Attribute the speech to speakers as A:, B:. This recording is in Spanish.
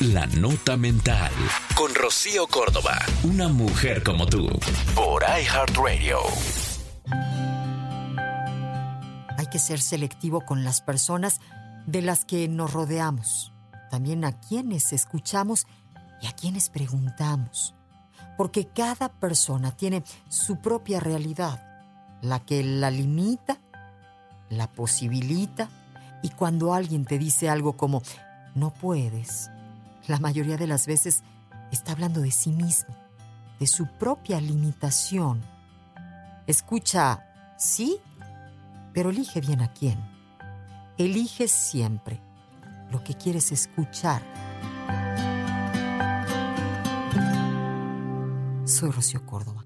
A: La Nota Mental. Con Rocío Córdoba. Una mujer como tú. Por iHeartRadio.
B: Hay que ser selectivo con las personas de las que nos rodeamos. También a quienes escuchamos y a quienes preguntamos. Porque cada persona tiene su propia realidad. La que la limita, la posibilita. Y cuando alguien te dice algo como, no puedes, la mayoría de las veces está hablando de sí mismo, de su propia limitación. Escucha, sí, pero elige bien a quién. Elige siempre lo que quieres escuchar. Soy Rocío Córdoba.